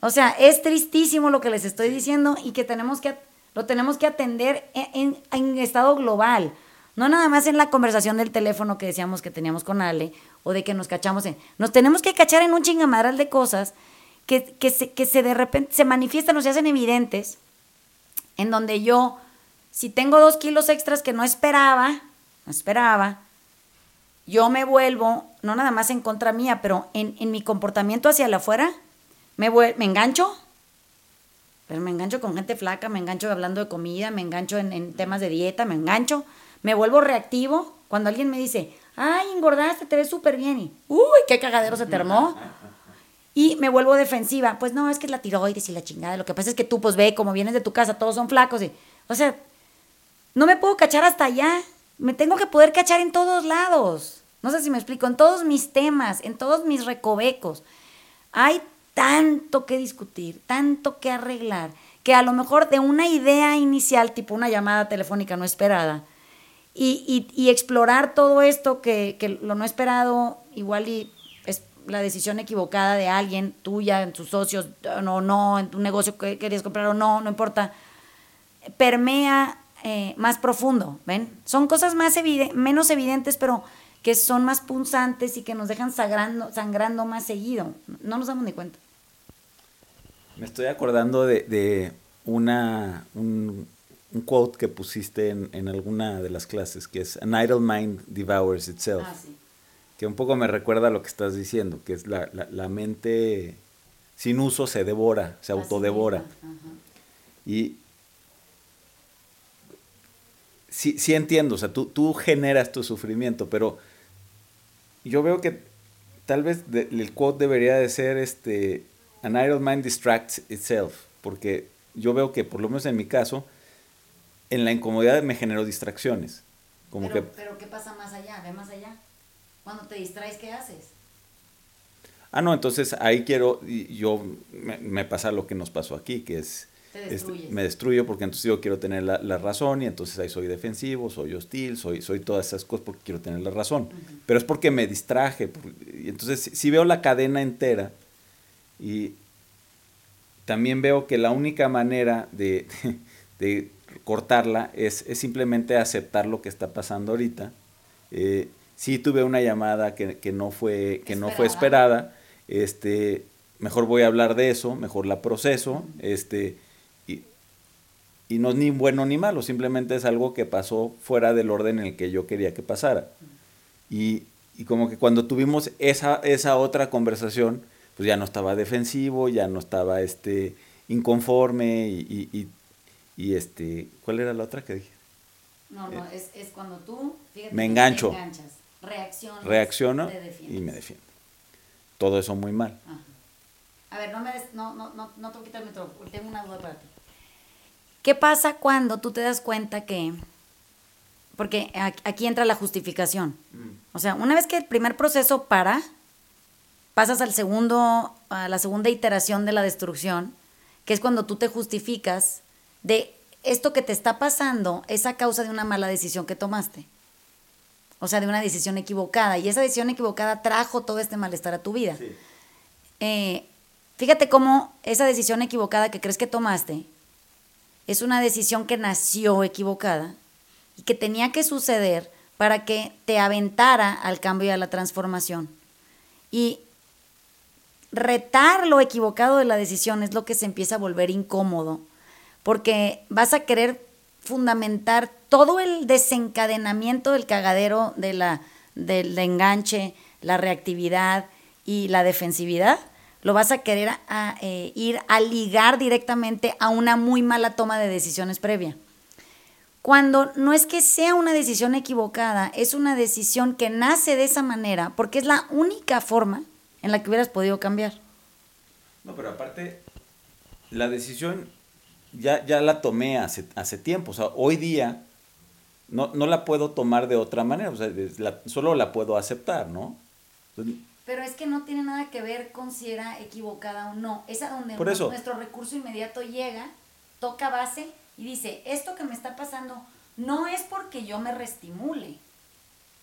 Speaker 1: O sea, es tristísimo lo que les estoy diciendo y que tenemos que, lo tenemos que atender en, en, en estado global. No nada más en la conversación del teléfono que decíamos que teníamos con Ale o de que nos cachamos en... Nos tenemos que cachar en un chingamadral de cosas que, que, se, que se de repente se manifiestan o se hacen evidentes en donde yo, si tengo dos kilos extras que no esperaba, no esperaba, yo me vuelvo, no nada más en contra mía, pero en, en mi comportamiento hacia el afuera, me, me engancho, pero me engancho con gente flaca, me engancho hablando de comida, me engancho en, temas de dieta, me engancho, me vuelvo reactivo cuando alguien me dice, ay, engordaste, te ves súper bien, y, uy, qué cagadero se te armó. Y me vuelvo defensiva, pues no, es que es la tiroides y la chingada, lo que pasa es que tú, pues ve, como vienes de tu casa, todos son flacos, y, o sea, no me puedo cachar hasta allá. Me tengo que poder cachar en todos lados. No sé si me explico, en todos mis temas, en todos mis recovecos. Hay tanto que discutir, tanto que arreglar, que a lo mejor de una idea inicial, tipo una llamada telefónica no esperada, y, y, explorar todo esto que, lo no esperado, igual y es la decisión equivocada de alguien, tuya, en tus socios, no, no, en tu negocio que querías comprar o no, no importa, permea eh, más profundo, ¿ven? Son cosas más menos evidentes, pero que son más punzantes y que nos dejan sangrando, sangrando más seguido. No nos damos ni cuenta.
Speaker 3: Me estoy acordando de, de una, un, un, quote que pusiste en, en, alguna de las clases, que es An idle mind devours itself.
Speaker 1: Ah, sí.
Speaker 3: Que un poco me recuerda a lo que estás diciendo, que es la, la, la mente sin uso se devora, se autodevora. Y sí, sí entiendo, o sea, tú, tú generas tu sufrimiento, pero yo veo que tal vez de, el quote debería de ser este, an idle mind distracts itself, porque yo veo que por lo menos en mi caso, en la incomodidad me generó distracciones. Como
Speaker 1: pero,
Speaker 3: que,
Speaker 1: pero ¿qué pasa más allá? Ve más allá. Cuando te distraes, ¿qué haces?
Speaker 3: Ah, no, entonces ahí quiero, yo, me, me pasa lo que nos pasó aquí, que es
Speaker 1: este,
Speaker 3: me destruyo porque entonces yo quiero tener la, la, razón y entonces ahí soy defensivo, soy hostil, soy, soy todas esas cosas porque quiero tener la razón. Uh -huh. Pero es porque me distraje. y entonces si, si, veo la cadena entera y también veo que la única manera de, de cortarla es, es, simplemente aceptar lo que está pasando ahorita. Eh, sí tuve una llamada que, que no fue, que no fue esperada. Este, mejor voy a hablar de eso, mejor la proceso. Este, y no es ni bueno ni malo, simplemente es algo que pasó fuera del orden en el que yo quería que pasara. Y, y como que cuando tuvimos esa, esa otra conversación, pues ya no estaba defensivo, ya no estaba este, inconforme y, y, y este, ¿cuál era la otra que dije?
Speaker 1: No, no, eh, es, es, cuando tú fíjate,
Speaker 3: me engancho,
Speaker 1: te enganchas, reaccionas,
Speaker 3: reacciono y me defiendo. Todo eso muy mal.
Speaker 1: Ajá. A ver, no me des, no, no, no, no te voy a quitar el metro, tengo una duda para ti. ¿Qué pasa cuando tú te das cuenta que, porque aquí entra la justificación, o sea, una vez que el primer proceso para, pasas al segundo, a la segunda iteración de la destrucción, que es cuando tú te justificas de esto que te está pasando es a causa de una mala decisión que tomaste. O sea, de una decisión equivocada. Y esa decisión equivocada trajo todo este malestar a tu vida.
Speaker 3: Sí.
Speaker 1: Eh, fíjate cómo esa decisión equivocada que crees que tomaste es una decisión que nació equivocada y que tenía que suceder para que te aventara al cambio y a la transformación. Y retar lo equivocado de la decisión es lo que se empieza a volver incómodo, porque vas a querer fundamentar todo el desencadenamiento del cagadero, de la, del enganche, la reactividad y la defensividad lo vas a querer eh, ir a ligar directamente a una muy mala toma de decisiones previa. Cuando no es que sea una decisión equivocada, es una decisión que nace de esa manera, porque es la única forma en la que hubieras podido cambiar.
Speaker 3: No, pero aparte, la decisión ya, ya la tomé hace, hace tiempo. O sea, hoy día no, no la puedo tomar de otra manera. O sea, la, solo la puedo aceptar, ¿no? Entonces,
Speaker 1: pero es que no tiene nada que ver con si era equivocada o no. Es a donde
Speaker 3: Por eso.
Speaker 1: nuestro recurso inmediato llega, toca base y dice, esto que me está pasando no es porque yo me restimule.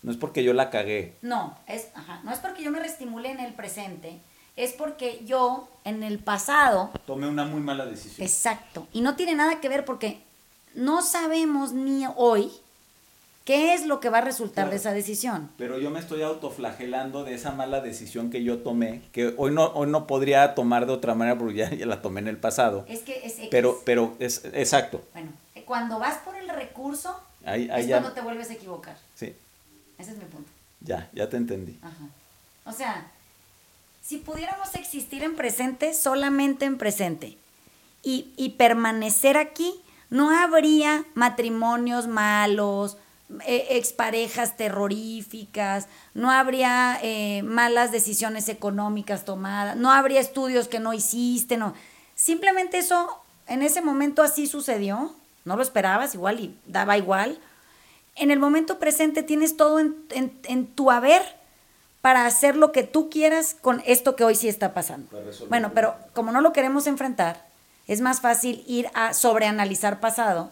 Speaker 3: No es porque yo la cagué.
Speaker 1: No, es, ajá, no es porque yo me restimule en el presente, es porque yo en el pasado...
Speaker 3: Tomé una muy mala decisión.
Speaker 1: Exacto. Y no tiene nada que ver porque no sabemos ni hoy ¿Qué es lo que va a resultar claro, de esa decisión?
Speaker 3: Pero yo me estoy autoflagelando de esa mala decisión que yo tomé, que hoy no, hoy no podría tomar de otra manera porque ya, ya la tomé en el pasado.
Speaker 1: Es que es X.
Speaker 3: Pero, pero es exacto.
Speaker 1: Bueno, cuando vas por el recurso,
Speaker 3: ahí, ahí
Speaker 1: es
Speaker 3: ya,
Speaker 1: cuando te vuelves a equivocar.
Speaker 3: Sí.
Speaker 1: Ese es mi punto.
Speaker 3: Ya, ya te entendí.
Speaker 1: Ajá. O sea, si pudiéramos existir en presente, solamente en presente, y, y permanecer aquí, no habría matrimonios malos, eh, exparejas terroríficas, no habría eh, malas decisiones económicas tomadas, no habría estudios que no hiciste, no. Simplemente eso, en ese momento así sucedió no lo esperabas igual y daba igual. En el momento presente tienes todo en, en- en tu haber para hacer lo que tú quieras con esto que hoy sí está pasando. Bueno, pero como no lo queremos enfrentar, es más fácil ir a sobreanalizar pasado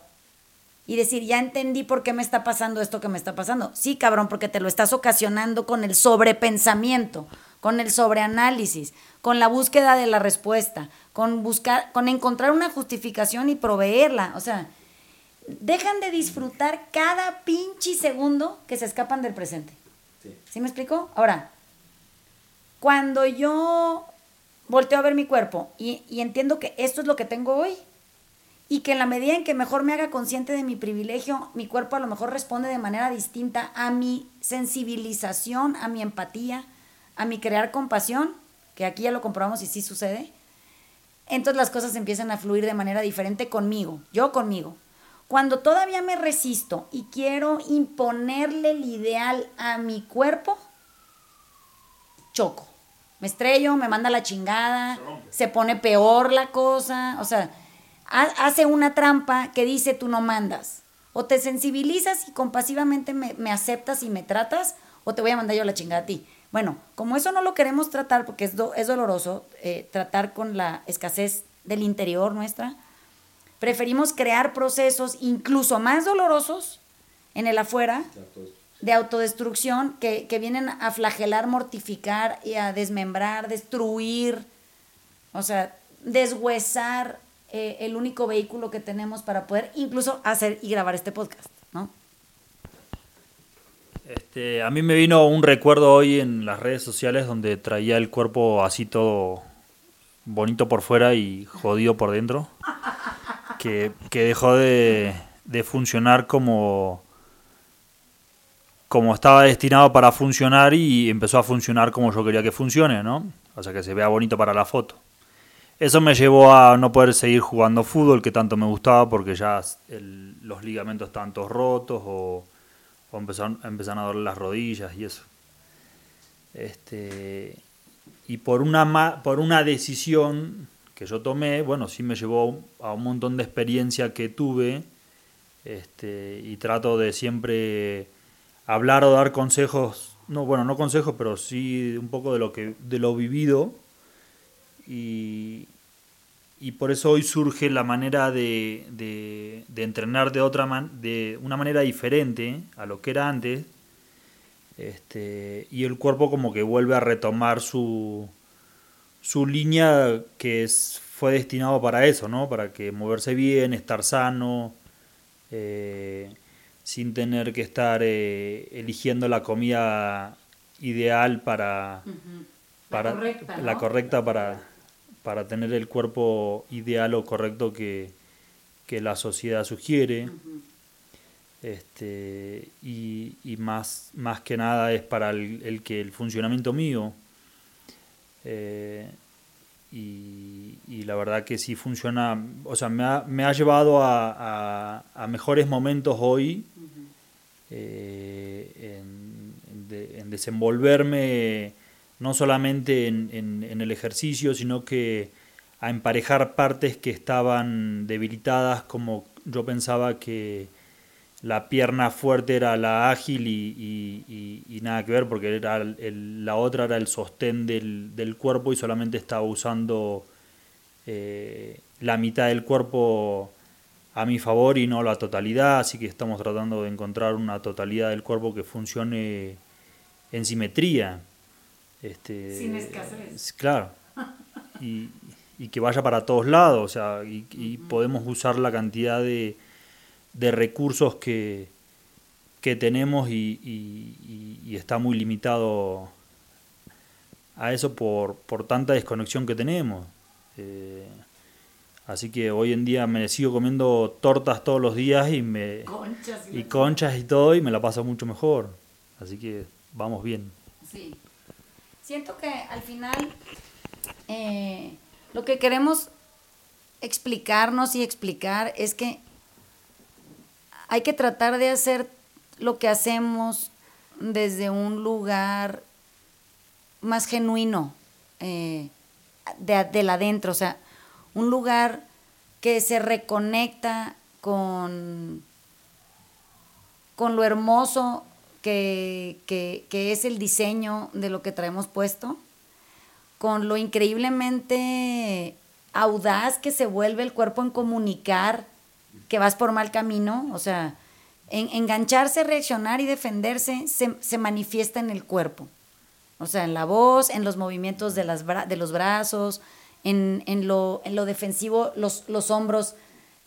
Speaker 1: y decir, ya entendí por qué me está pasando esto que me está pasando. Sí, cabrón, porque te lo estás ocasionando con el sobrepensamiento, con el sobreanálisis, con la búsqueda de la respuesta, con buscar, con encontrar una justificación y proveerla. O sea, dejan de disfrutar cada pinche segundo que se escapan del presente.
Speaker 2: Sí.
Speaker 1: ¿Sí me explico? Ahora, cuando yo volteo a ver mi cuerpo y, y entiendo que esto es lo que tengo hoy y que en la medida en que mejor me haga consciente de mi privilegio, mi cuerpo a lo mejor responde de manera distinta a mi sensibilización, a mi empatía, a mi crear compasión, que aquí ya lo comprobamos y sí sucede, entonces las cosas empiezan a fluir de manera diferente conmigo, yo conmigo. Cuando todavía me resisto y quiero imponerle el ideal a mi cuerpo, choco. Me estrello, me manda la chingada, se pone peor la cosa, o sea, ha- hace una trampa que dice tú no mandas. O te sensibilizas y compasivamente me, me aceptas y me tratas, o te voy a mandar yo la chingada a ti. Bueno, como eso no lo queremos tratar porque es, do- es doloroso, eh, tratar con la escasez del interior nuestra, preferimos crear procesos incluso más dolorosos en el afuera de autodestrucción que, que vienen a flagelar, mortificar y a desmembrar, destruir, o sea, deshuesar eh, el único vehículo que tenemos para poder incluso hacer y grabar este podcast, ¿no?
Speaker 4: Este, a mí me vino un recuerdo hoy en las redes sociales donde traía el cuerpo así todo bonito por fuera y jodido por dentro. Que, dejó de, de funcionar como, como estaba destinado para funcionar y empezó a funcionar como yo quería que funcione, ¿no? O sea, que se vea bonito para la foto. Eso me llevó a no poder seguir jugando fútbol que tanto me gustaba porque ya los ligamentos estaban todos rotos o, o empezaron, a doler las rodillas y eso. Este, y por una, por una decisión que yo tomé, bueno, sí me llevó a un montón de experiencia que tuve este, y trato de siempre hablar o dar consejos, no, bueno, no consejos, pero sí un poco de lo, que, de lo vivido. Y, y por eso hoy surge la manera de, de- de entrenar de otra man- de una manera diferente a lo que era antes este, y el cuerpo como que vuelve a retomar su, su línea que es, fue destinado para eso, ¿no? Para que moverse bien, estar sano, eh, sin tener que estar eh, eligiendo la comida ideal para, para
Speaker 1: correcta, ¿no?
Speaker 4: la correcta para, para tener el cuerpo ideal o correcto que, que la sociedad sugiere. Este, y, y más, más que nada es para el, el que el funcionamiento mío. Eh, y, y la verdad que sí funciona, o sea, me ha, me ha llevado a, a- a mejores momentos hoy eh, en, en de- en desenvolverme no solamente en, en- en el ejercicio, sino que a emparejar partes que estaban debilitadas, como yo pensaba que la pierna fuerte era la ágil y, y- y- y nada que ver, porque era el- la otra era el sostén del, del cuerpo y solamente estaba usando eh, la mitad del cuerpo a mi favor y no la totalidad, así que estamos tratando de encontrar una totalidad del cuerpo que funcione en simetría. Este,
Speaker 1: Sin escasez.
Speaker 4: es- Claro. Y, y que vaya para todos lados, o sea, y podemos usar la cantidad de, de recursos que, que tenemos y, y- y- y está muy limitado a eso por, por tanta desconexión que tenemos. Eh, así que hoy en día me sigo comiendo tortas todos los días y me
Speaker 1: Conchas
Speaker 4: y conchas y todo y me la paso mucho mejor. Así que vamos bien.
Speaker 1: Sí. Siento que al final eh, lo que queremos explicarnos y explicar es que hay que tratar de hacer lo que hacemos desde un lugar más genuino, eh, de, del adentro, o sea, un lugar que se reconecta con, con lo hermoso que, que, que es el diseño de lo que traemos puesto, con lo increíblemente audaz que se vuelve el cuerpo en comunicar que vas por mal camino, o sea, en, engancharse, reaccionar y defenderse se, se, manifiesta en el cuerpo. O sea, en la voz, en los movimientos de, las de los brazos, en, en, lo, en lo defensivo, los, los hombros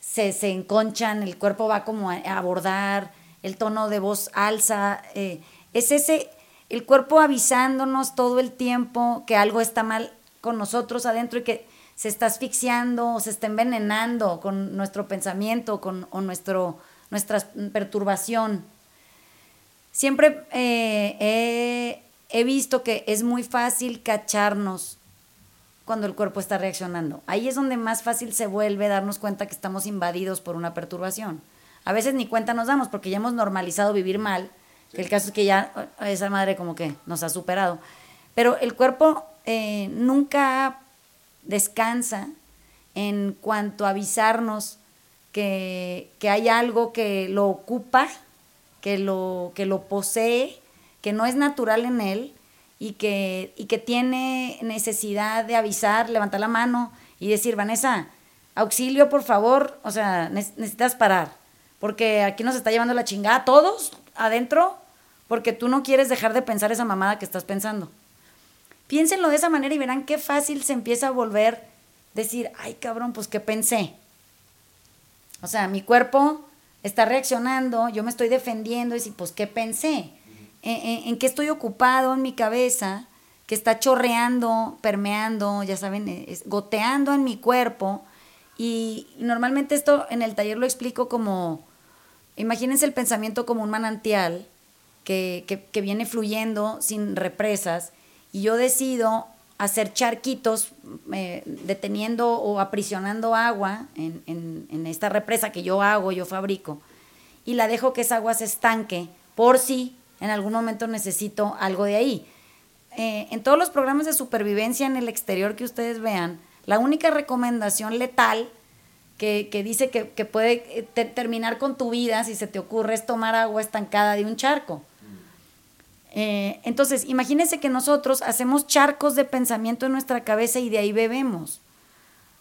Speaker 1: se, se, enconchan, el cuerpo va como a, abordar, el tono de voz alza. Eh, es ese, el cuerpo avisándonos todo el tiempo que algo está mal con nosotros adentro y que se está asfixiando o se está envenenando con nuestro pensamiento con, o nuestro, nuestra perturbación. Siempre eh, he, he visto que es muy fácil cacharnos cuando el cuerpo está reaccionando. Ahí es donde más fácil se vuelve darnos cuenta que estamos invadidos por una perturbación. A veces ni cuenta nos damos porque ya hemos normalizado vivir mal, que el caso es que ya esa madre como que nos ha superado. Pero el cuerpo eh, nunca descansa en cuanto a avisarnos que, que, hay algo que lo ocupa, que lo, que lo posee, que no es natural en él y que, y que tiene necesidad de avisar, levantar la mano y decir, Vanessa, auxilio, por favor, o sea, necesitas parar, porque aquí nos está llevando la chingada todos adentro, porque tú no quieres dejar de pensar esa mamada que estás pensando. Piénsenlo de esa manera y verán qué fácil se empieza a volver decir, ay cabrón, pues qué pensé. O sea, mi cuerpo está reaccionando, yo me estoy defendiendo y decir, pues qué pensé. ¿En, qué estoy ocupado en mi cabeza? Que está chorreando, permeando, ya saben, es, goteando en mi cuerpo. Y normalmente esto en el taller lo explico como, imagínense el pensamiento como un manantial que, que, que viene fluyendo sin represas y yo decido hacer charquitos eh, deteniendo o aprisionando agua en, en, en, esta represa que yo hago, yo fabrico, y la dejo que esa agua se estanque por si en algún momento necesito algo de ahí. Eh, en todos los programas de supervivencia en el exterior que ustedes vean, la única recomendación letal que, que dice que, que puede eh, terminar con tu vida si se te ocurre es tomar agua estancada de un charco. Eh, entonces, imagínense que nosotros hacemos charcos de pensamiento en nuestra cabeza y de ahí bebemos.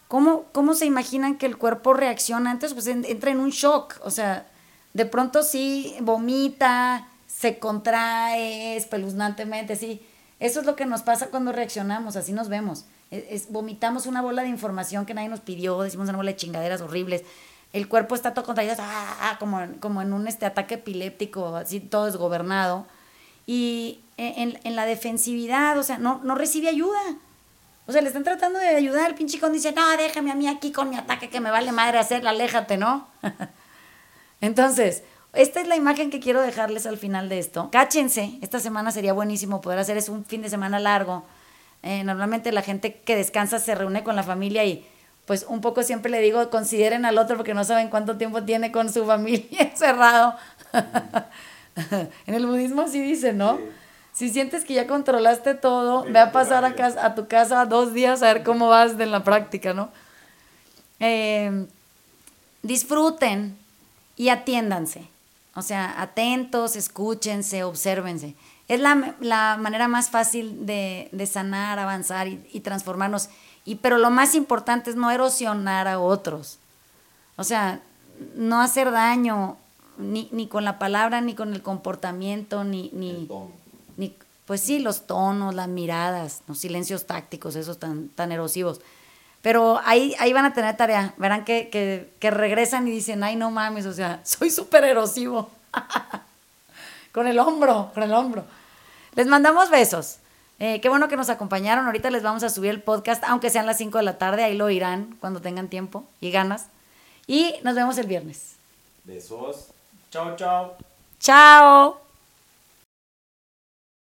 Speaker 1: ¿Cómo, cómo se imaginan que el cuerpo reacciona antes? Pues entra en un shock, o sea, de pronto sí vomita, se contrae espeluznantemente, sí. Eso es lo que nos pasa cuando reaccionamos, así nos vemos. Es, vomitamos una bola de información que nadie nos pidió, decimos una bola de chingaderas horribles. El cuerpo está todo contraído, ah, ah, como, como en un este, ataque epiléptico, así todo desgobernado y en, en, la defensividad, o sea, no, no recibe ayuda. O sea, le están tratando de ayudar, el pinche con dice, no, déjame a mí aquí con mi ataque que me vale madre hacerla, aléjate, ¿no? Entonces, esta es la imagen que quiero dejarles al final de esto. Cáchense, esta semana sería buenísimo poder hacer, es un fin de semana largo. Eh, normalmente la gente que descansa se reúne con la familia y pues un poco siempre le digo, consideren al otro porque no saben cuánto tiempo tiene con su familia encerrado. en el budismo sí dice, ¿no? Si sientes que ya controlaste todo, ve a pasar a, casa, a tu casa dos días a ver cómo vas de la práctica, ¿no? Eh, disfruten y atiéndanse. O sea, atentos, escúchense, obsérvense. Es la, la manera más fácil de, de sanar, avanzar y, y, transformarnos. Y, pero lo más importante es no erosionar a otros. O sea, no hacer daño ni, ni con la palabra, ni con el comportamiento, ni, ni, ni, pues sí, los tonos, las miradas, los silencios tácticos, esos tan, tan erosivos. Pero ahí, ahí van a tener tarea. Verán que, que, que regresan y dicen, ay, no mames, o sea, soy súper erosivo. con el hombro, con el hombro. Les mandamos besos. Eh, qué bueno que nos acompañaron. Ahorita les vamos a subir el podcast, aunque sean las 5 de la tarde. Ahí lo irán cuando tengan tiempo y ganas. Y nos vemos el viernes.
Speaker 2: Besos. Chao, chao.
Speaker 1: Chao.